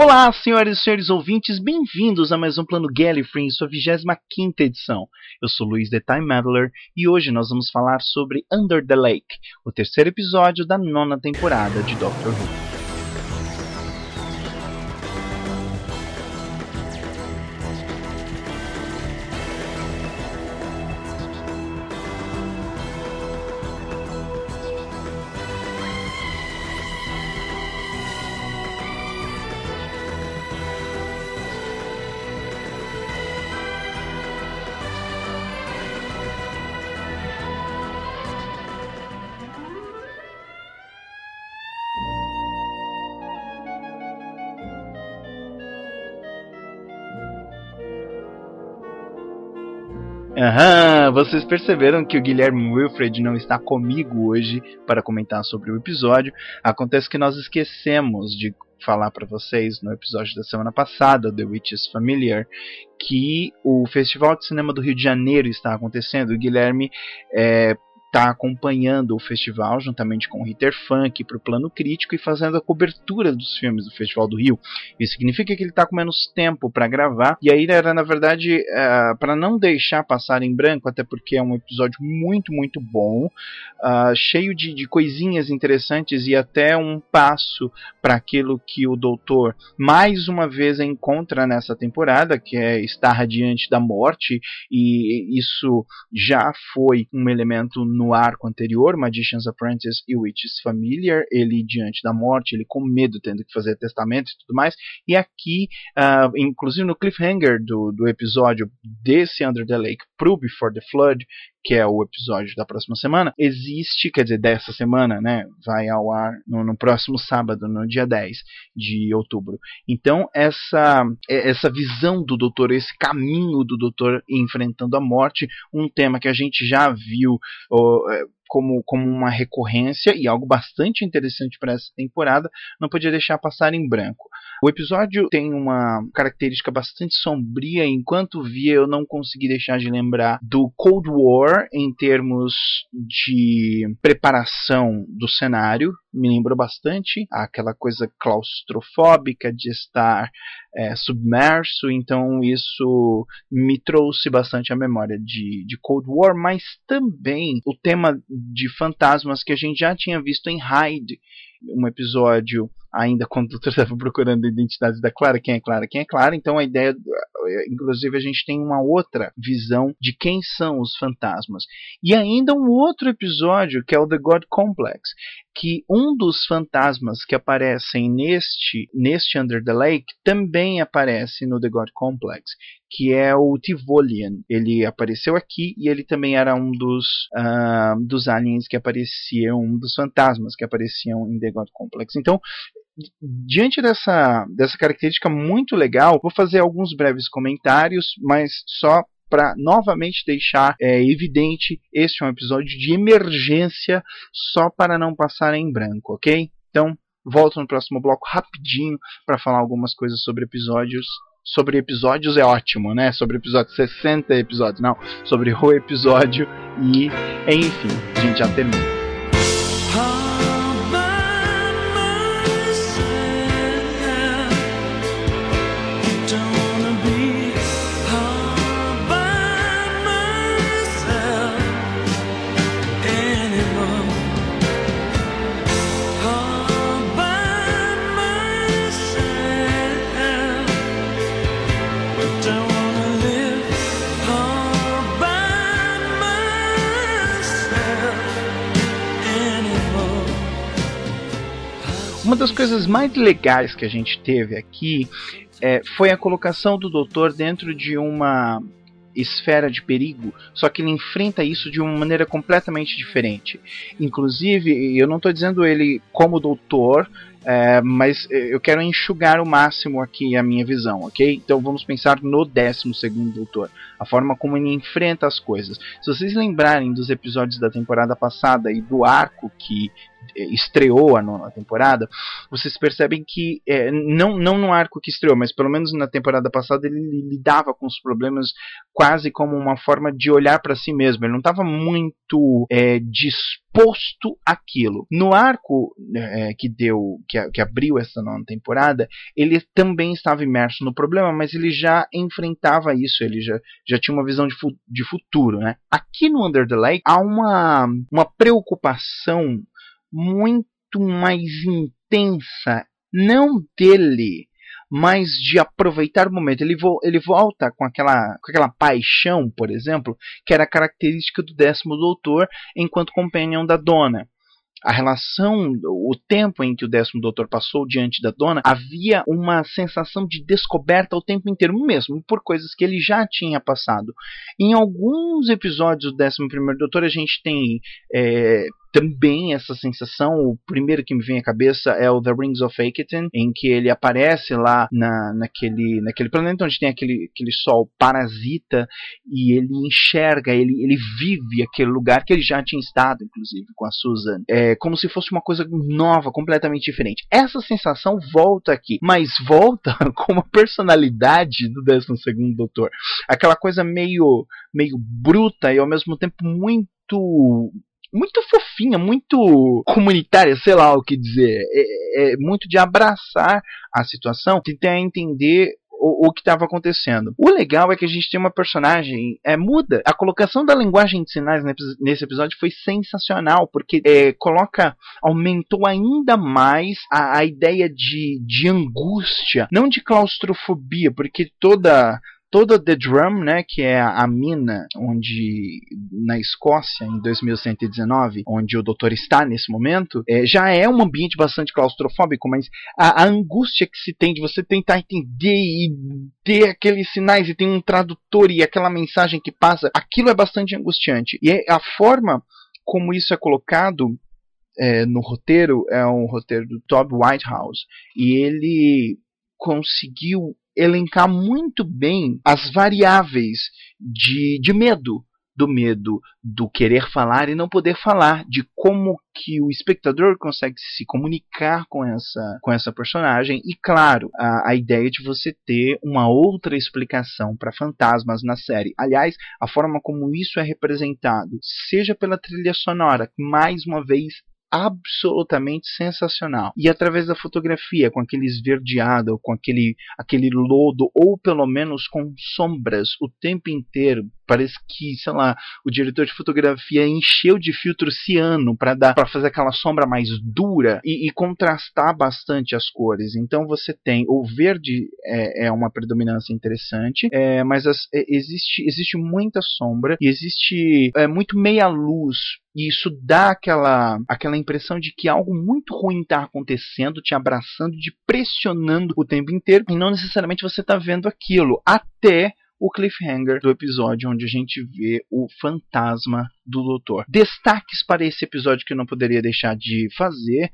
Olá, senhoras e senhores ouvintes, bem-vindos a mais um Plano Gallifrey, sua 25 edição. Eu sou Luiz The Time Meddler e hoje nós vamos falar sobre Under the Lake, o terceiro episódio da nona temporada de Doctor Who. Aham, vocês perceberam que o Guilherme Wilfred não está comigo hoje para comentar sobre o episódio. Acontece que nós esquecemos de falar para vocês no episódio da semana passada, The Witches Familiar, que o Festival de Cinema do Rio de Janeiro está acontecendo. O Guilherme é, está acompanhando o festival juntamente com o Ritter Funk para o plano crítico e fazendo a cobertura dos filmes do Festival do Rio. Isso significa que ele está com menos tempo para gravar e aí era na verdade uh, é, para não deixar passar em branco, até porque é um episódio muito muito bom, uh, cheio de, de coisinhas interessantes e até um passo para aquilo que o Doutor mais uma vez encontra nessa temporada, que é estar radiante da morte e isso já foi um elemento no arco anterior, Magician's Apprentice e Witch's Familiar, ele diante da morte, ele com medo, tendo que fazer testamento e tudo mais. E aqui, uh, inclusive no cliffhanger do, do episódio desse Under the Lake pro Before the Flood, que é o episódio da próxima semana, existe, quer dizer, dessa semana, né? Vai ao ar no, no, próximo sábado, no dia 10 de outubro. Então, essa, essa visão do doutor, esse caminho do doutor enfrentando a morte, um tema que a gente já viu. É, como, como uma recorrência e algo bastante interessante para essa temporada, não podia deixar passar em branco. O episódio tem uma característica bastante sombria, enquanto via eu não consegui deixar de lembrar do Cold War em termos de preparação do cenário, me lembrou bastante aquela coisa claustrofóbica de estar é, submerso, então isso me trouxe bastante a memória de, de Cold War, mas também o tema de fantasmas que a gente já tinha visto em Hyde, um episódio ainda quando o doutor estava procurando a identidade da Clara, quem é Clara, quem é Clara, então a ideia, inclusive a gente tem uma outra visão de quem são os fantasmas. E ainda um outro episódio que é o The God Complex, que um dos fantasmas que aparecem neste, neste Under the Lake também aparece no The God Complex, que é o Tivolian. Ele apareceu aqui e ele também era um dos, uh, dos aliens que apareciam, um dos fantasmas que apareciam em The God Complex. Então, diante dessa, dessa característica muito legal, vou fazer alguns breves comentários, mas só para novamente deixar é, evidente, este é um episódio de emergência, só para não passar em branco, ok? Então, volto no próximo bloco rapidinho para falar algumas coisas sobre episódios. Sobre episódios é ótimo, né? Sobre episódios 60 episódios, não. Sobre o episódio e, enfim, a gente já termina. Uma das coisas mais legais que a gente teve aqui é, foi a colocação do doutor dentro de uma esfera de perigo, só que ele enfrenta isso de uma maneira completamente diferente. Inclusive, eu não estou dizendo ele como doutor, é, mas eu quero enxugar o máximo aqui a minha visão, ok? Então vamos pensar no 12 doutor, a forma como ele enfrenta as coisas. Se vocês lembrarem dos episódios da temporada passada e do arco que estreou a nona temporada, vocês percebem que, é, não, não no arco que estreou, mas pelo menos na temporada passada, ele lidava com os problemas quase como uma forma de olhar para si mesmo. Ele não estava muito é, disposto àquilo. No arco é, que deu, que, que abriu essa nona temporada, ele também estava imerso no problema, mas ele já enfrentava isso, ele já, já tinha uma visão de, fu de futuro. Né? Aqui no Under the Lake há uma, uma preocupação muito mais intensa, não dele, mas de aproveitar o momento. Ele, vo ele volta com aquela, com aquela paixão, por exemplo, que era característica do décimo doutor enquanto companion da dona a relação, o tempo em que o décimo doutor passou diante da dona, havia uma sensação de descoberta o tempo inteiro, mesmo por coisas que ele já tinha passado. Em alguns episódios do décimo primeiro doutor, a gente tem é, também essa sensação. O primeiro que me vem à cabeça é o The Rings of Aketon, em que ele aparece lá na, naquele, naquele planeta onde tem aquele, aquele sol parasita e ele enxerga, ele, ele vive aquele lugar que ele já tinha estado, inclusive, com a Susan. É como se fosse uma coisa nova, completamente diferente. Essa sensação volta aqui, mas volta com uma personalidade do 12 Doutor. Aquela coisa meio, meio bruta e ao mesmo tempo muito muito fofinha, muito comunitária, sei lá o que dizer. É, é muito de abraçar a situação, tentar entender o, o, que estava acontecendo. O legal é que a gente tem uma personagem é, muda. A colocação da linguagem de sinais nesse episódio foi sensacional, porque é, coloca, aumentou ainda mais a, a ideia de, de angústia, não de claustrofobia, porque toda toda The Drum, né, que é a, mina onde na Escócia em 2119, onde o doutor está nesse momento, é, já é um ambiente bastante claustrofóbico, mas a, a, angústia que se tem de você tentar entender e ter aqueles sinais e tem um tradutor e aquela mensagem que passa, aquilo é bastante angustiante. E é a forma como isso é colocado é, no roteiro é um roteiro do Todd Whitehouse e ele conseguiu elencar muito bem as variáveis de, de medo do medo do querer falar e não poder falar, de como que o espectador consegue se comunicar com essa, com essa personagem e, claro, a, a ideia de você ter uma outra explicação para fantasmas na série. Aliás, a forma como isso é representado, seja pela trilha sonora, que mais uma vez absolutamente sensacional. E através da fotografia, com aquele esverdeado, com aquele, aquele lodo, ou pelo menos com sombras o tempo inteiro, parece que, sei lá, o diretor de fotografia encheu de filtro ciano para dar para fazer aquela sombra mais dura e, e, contrastar bastante as cores. Então você tem o verde é, é uma predominância interessante, é, mas as, é, existe existe muita sombra e existe é, muito meia luz e isso dá aquela, aquela impressão de que algo muito ruim está acontecendo, te abraçando, te pressionando o tempo inteiro, e não necessariamente você está vendo aquilo. Até o cliffhanger do episódio onde a gente vê o fantasma do doutor. Destaques para esse episódio que eu não poderia deixar de fazer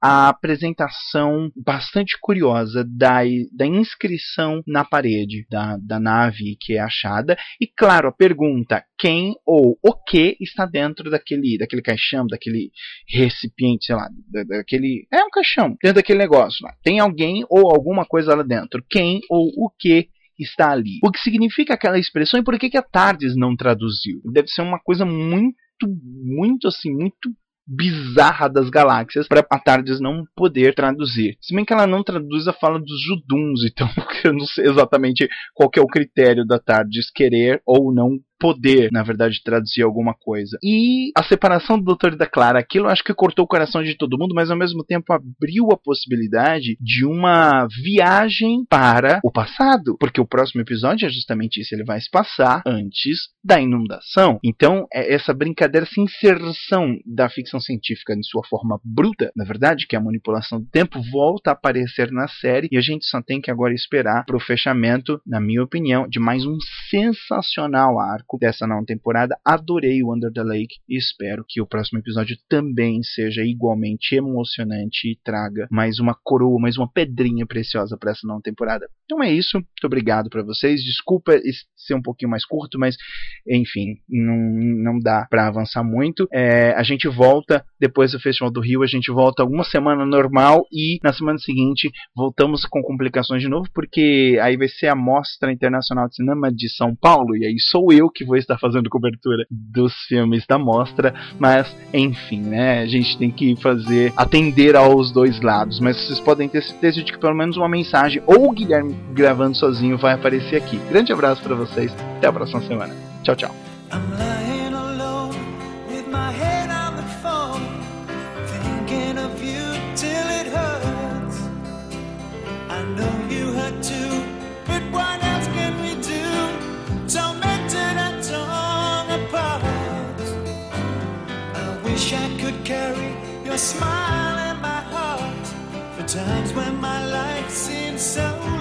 a apresentação bastante curiosa da, da inscrição na parede da, da nave que é achada. E, claro, a pergunta quem ou o que está dentro daquele, daquele caixão, daquele recipiente, sei lá, daquele. É um caixão, dentro daquele negócio lá. Tem alguém ou alguma coisa lá dentro. Quem ou o que está ali. O que significa aquela expressão e por que, que a Tardes não traduziu? Deve ser uma coisa muito, muito assim, muito bizarra das galáxias para a Tardes não poder traduzir. Se bem que ela não traduz a fala dos Juduns, então eu não sei exatamente qual é o critério da Tardes querer ou não poder, na verdade, traduzir alguma coisa. E a separação do Doutor e da Clara, aquilo acho que cortou o coração de todo mundo, mas ao mesmo tempo abriu a possibilidade de uma viagem para o passado, porque o próximo episódio é justamente isso, ele vai se passar antes da inundação. Então, é essa brincadeira, essa inserção da ficção científica em sua forma bruta, na verdade, que é a manipulação do tempo, volta a aparecer na série e a gente só tem que agora esperar para o fechamento, na minha opinião, de mais um sensacional arco dessa nova temporada. Adorei o Under the Lake e espero que o próximo episódio também seja igualmente emocionante e traga mais uma coroa, mais uma pedrinha preciosa para essa nova temporada. Então é isso. Muito obrigado para vocês. Desculpa ser um pouquinho mais curto, mas enfim, não, não dá para avançar muito. É, a gente volta depois do Festival do Rio a gente volta alguma semana normal e na semana seguinte voltamos com complicações de novo, porque aí vai ser a Mostra Internacional de Cinema de São Paulo e aí sou eu que vou estar fazendo cobertura dos filmes da mostra, mas enfim, né? A gente tem que fazer atender aos dois lados, mas vocês podem ter certeza de que pelo menos uma mensagem ou o Guilherme gravando sozinho vai aparecer aqui. Grande abraço para vocês, até a próxima semana. Tchau, tchau. Times when my life seems so